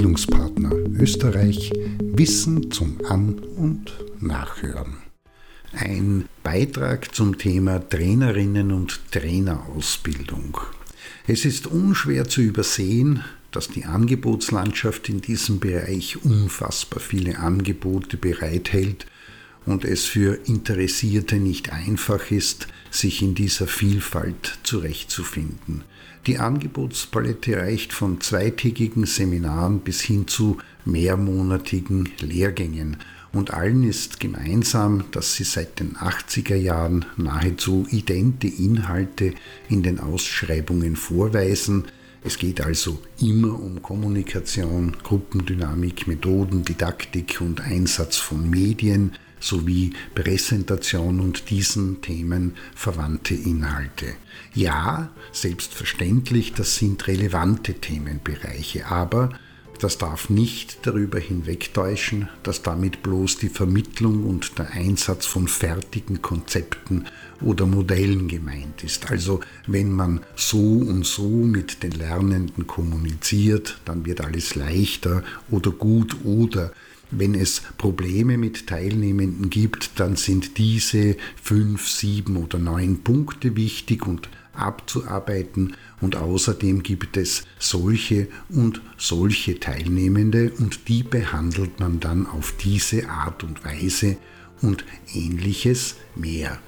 Bildungspartner Österreich Wissen zum An- und Nachhören. Ein Beitrag zum Thema Trainerinnen und Trainerausbildung. Es ist unschwer zu übersehen, dass die Angebotslandschaft in diesem Bereich unfassbar viele Angebote bereithält und es für Interessierte nicht einfach ist, sich in dieser Vielfalt zurechtzufinden. Die Angebotspalette reicht von zweitägigen Seminaren bis hin zu mehrmonatigen Lehrgängen und allen ist gemeinsam, dass sie seit den 80er Jahren nahezu idente Inhalte in den Ausschreibungen vorweisen. Es geht also immer um Kommunikation, Gruppendynamik, Methoden, Didaktik und Einsatz von Medien, sowie Präsentation und diesen Themen verwandte Inhalte. Ja, selbstverständlich, das sind relevante Themenbereiche, aber das darf nicht darüber hinwegtäuschen, dass damit bloß die Vermittlung und der Einsatz von fertigen Konzepten oder Modellen gemeint ist. Also wenn man so und so mit den Lernenden kommuniziert, dann wird alles leichter oder gut oder wenn es Probleme mit Teilnehmenden gibt, dann sind diese fünf, sieben oder neun Punkte wichtig und abzuarbeiten und außerdem gibt es solche und solche Teilnehmende und die behandelt man dann auf diese Art und Weise und ähnliches mehr.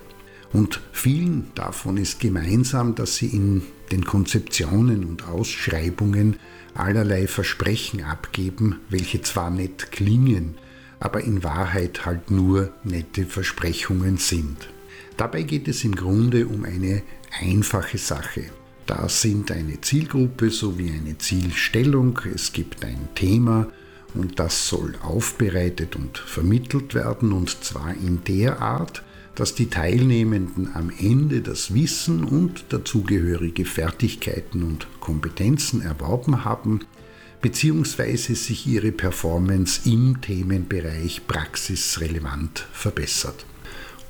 Und vielen davon ist gemeinsam, dass sie in den Konzeptionen und Ausschreibungen allerlei Versprechen abgeben, welche zwar nett klingen, aber in Wahrheit halt nur nette Versprechungen sind. Dabei geht es im Grunde um eine einfache Sache. Da sind eine Zielgruppe sowie eine Zielstellung, es gibt ein Thema und das soll aufbereitet und vermittelt werden und zwar in der Art, dass die Teilnehmenden am Ende das Wissen und dazugehörige Fertigkeiten und Kompetenzen erworben haben, beziehungsweise sich ihre Performance im Themenbereich praxisrelevant verbessert.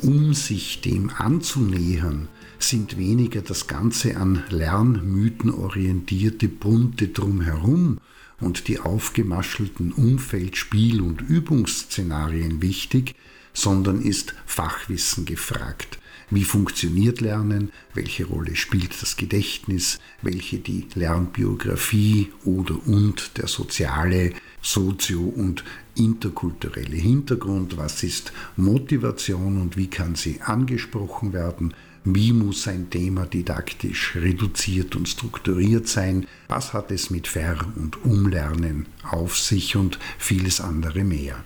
Um sich dem anzunähern, sind weniger das Ganze an Lernmythen orientierte bunte drumherum und die aufgemaschelten Umfeld-, Spiel- und Übungsszenarien wichtig, sondern ist Fachwissen gefragt. Wie funktioniert Lernen? Welche Rolle spielt das Gedächtnis? Welche die Lernbiografie oder und der soziale, sozio- und interkulturelle Hintergrund? Was ist Motivation und wie kann sie angesprochen werden? Wie muss ein Thema didaktisch reduziert und strukturiert sein? Was hat es mit Ver- und Umlernen auf sich und vieles andere mehr?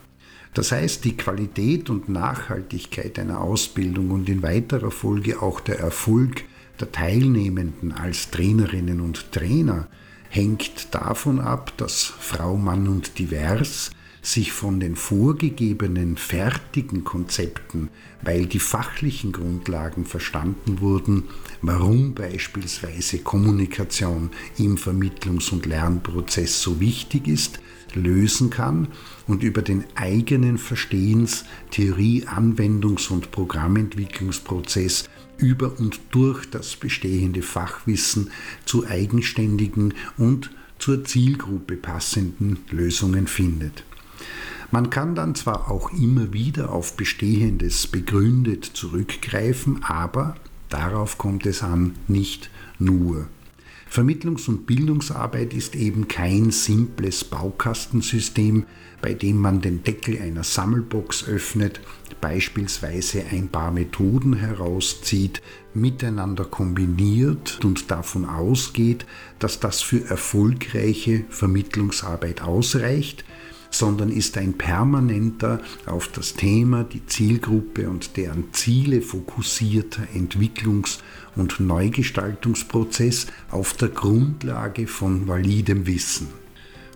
Das heißt, die Qualität und Nachhaltigkeit einer Ausbildung und in weiterer Folge auch der Erfolg der Teilnehmenden als Trainerinnen und Trainer hängt davon ab, dass Frau, Mann und Divers sich von den vorgegebenen fertigen Konzepten, weil die fachlichen Grundlagen verstanden wurden, warum beispielsweise Kommunikation im Vermittlungs- und Lernprozess so wichtig ist, lösen kann und über den eigenen Verstehens-, Theorie-, Anwendungs- und Programmentwicklungsprozess über und durch das bestehende Fachwissen zu eigenständigen und zur Zielgruppe passenden Lösungen findet. Man kann dann zwar auch immer wieder auf Bestehendes begründet zurückgreifen, aber darauf kommt es an, nicht nur. Vermittlungs- und Bildungsarbeit ist eben kein simples Baukastensystem, bei dem man den Deckel einer Sammelbox öffnet, beispielsweise ein paar Methoden herauszieht, miteinander kombiniert und davon ausgeht, dass das für erfolgreiche Vermittlungsarbeit ausreicht, sondern ist ein permanenter auf das Thema, die Zielgruppe und deren Ziele fokussierter Entwicklungs- und Neugestaltungsprozess auf der Grundlage von validem Wissen.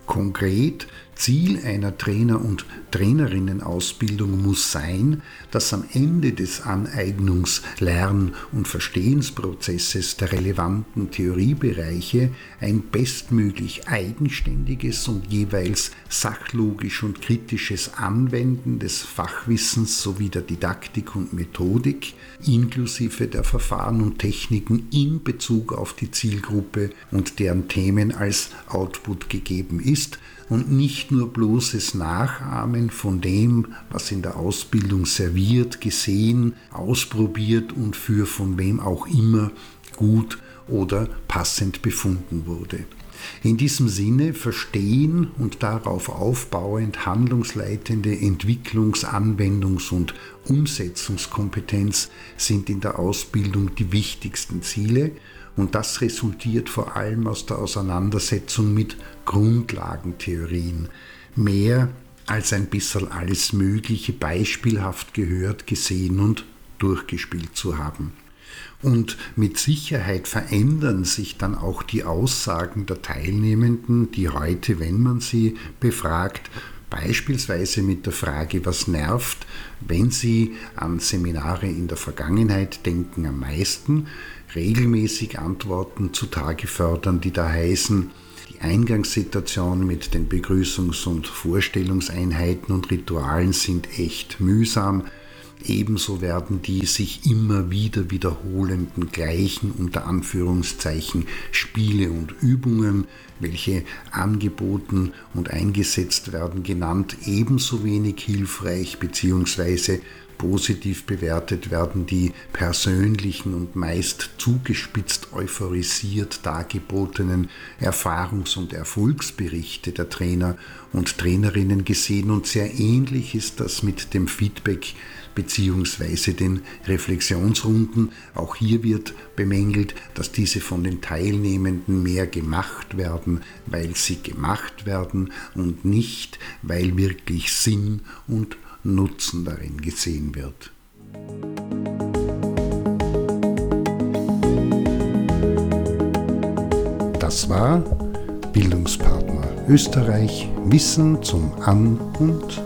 Konkret Ziel einer Trainer- und Trainerinnenausbildung muss sein, dass am Ende des Aneignungs-, Lern- und Verstehensprozesses der relevanten Theoriebereiche ein bestmöglich eigenständiges und jeweils sachlogisch und kritisches Anwenden des Fachwissens sowie der Didaktik und Methodik inklusive der Verfahren und Techniken in Bezug auf die Zielgruppe und deren Themen als Output gegeben ist, und nicht nur bloßes Nachahmen von dem, was in der Ausbildung serviert, gesehen, ausprobiert und für von wem auch immer gut oder passend befunden wurde. In diesem Sinne verstehen und darauf aufbauend handlungsleitende Entwicklungs-, Anwendungs- und Umsetzungskompetenz sind in der Ausbildung die wichtigsten Ziele und das resultiert vor allem aus der Auseinandersetzung mit Grundlagentheorien. Mehr als ein bisschen alles Mögliche beispielhaft gehört, gesehen und durchgespielt zu haben. Und mit Sicherheit verändern sich dann auch die Aussagen der Teilnehmenden, die heute, wenn man sie befragt, beispielsweise mit der Frage, was nervt, wenn Sie an Seminare in der Vergangenheit denken, am meisten, regelmäßig Antworten zutage fördern, die da heißen, die Eingangssituation mit den Begrüßungs- und Vorstellungseinheiten und Ritualen sind echt mühsam, Ebenso werden die sich immer wieder wiederholenden gleichen unter Anführungszeichen Spiele und Übungen, welche angeboten und eingesetzt werden, genannt, ebenso wenig hilfreich bzw positiv bewertet werden die persönlichen und meist zugespitzt euphorisiert dargebotenen Erfahrungs- und Erfolgsberichte der Trainer und Trainerinnen gesehen und sehr ähnlich ist das mit dem Feedback bzw. den Reflexionsrunden. Auch hier wird bemängelt, dass diese von den Teilnehmenden mehr gemacht werden, weil sie gemacht werden und nicht, weil wirklich Sinn und Nutzen darin gesehen wird. Das war Bildungspartner Österreich Wissen zum An- und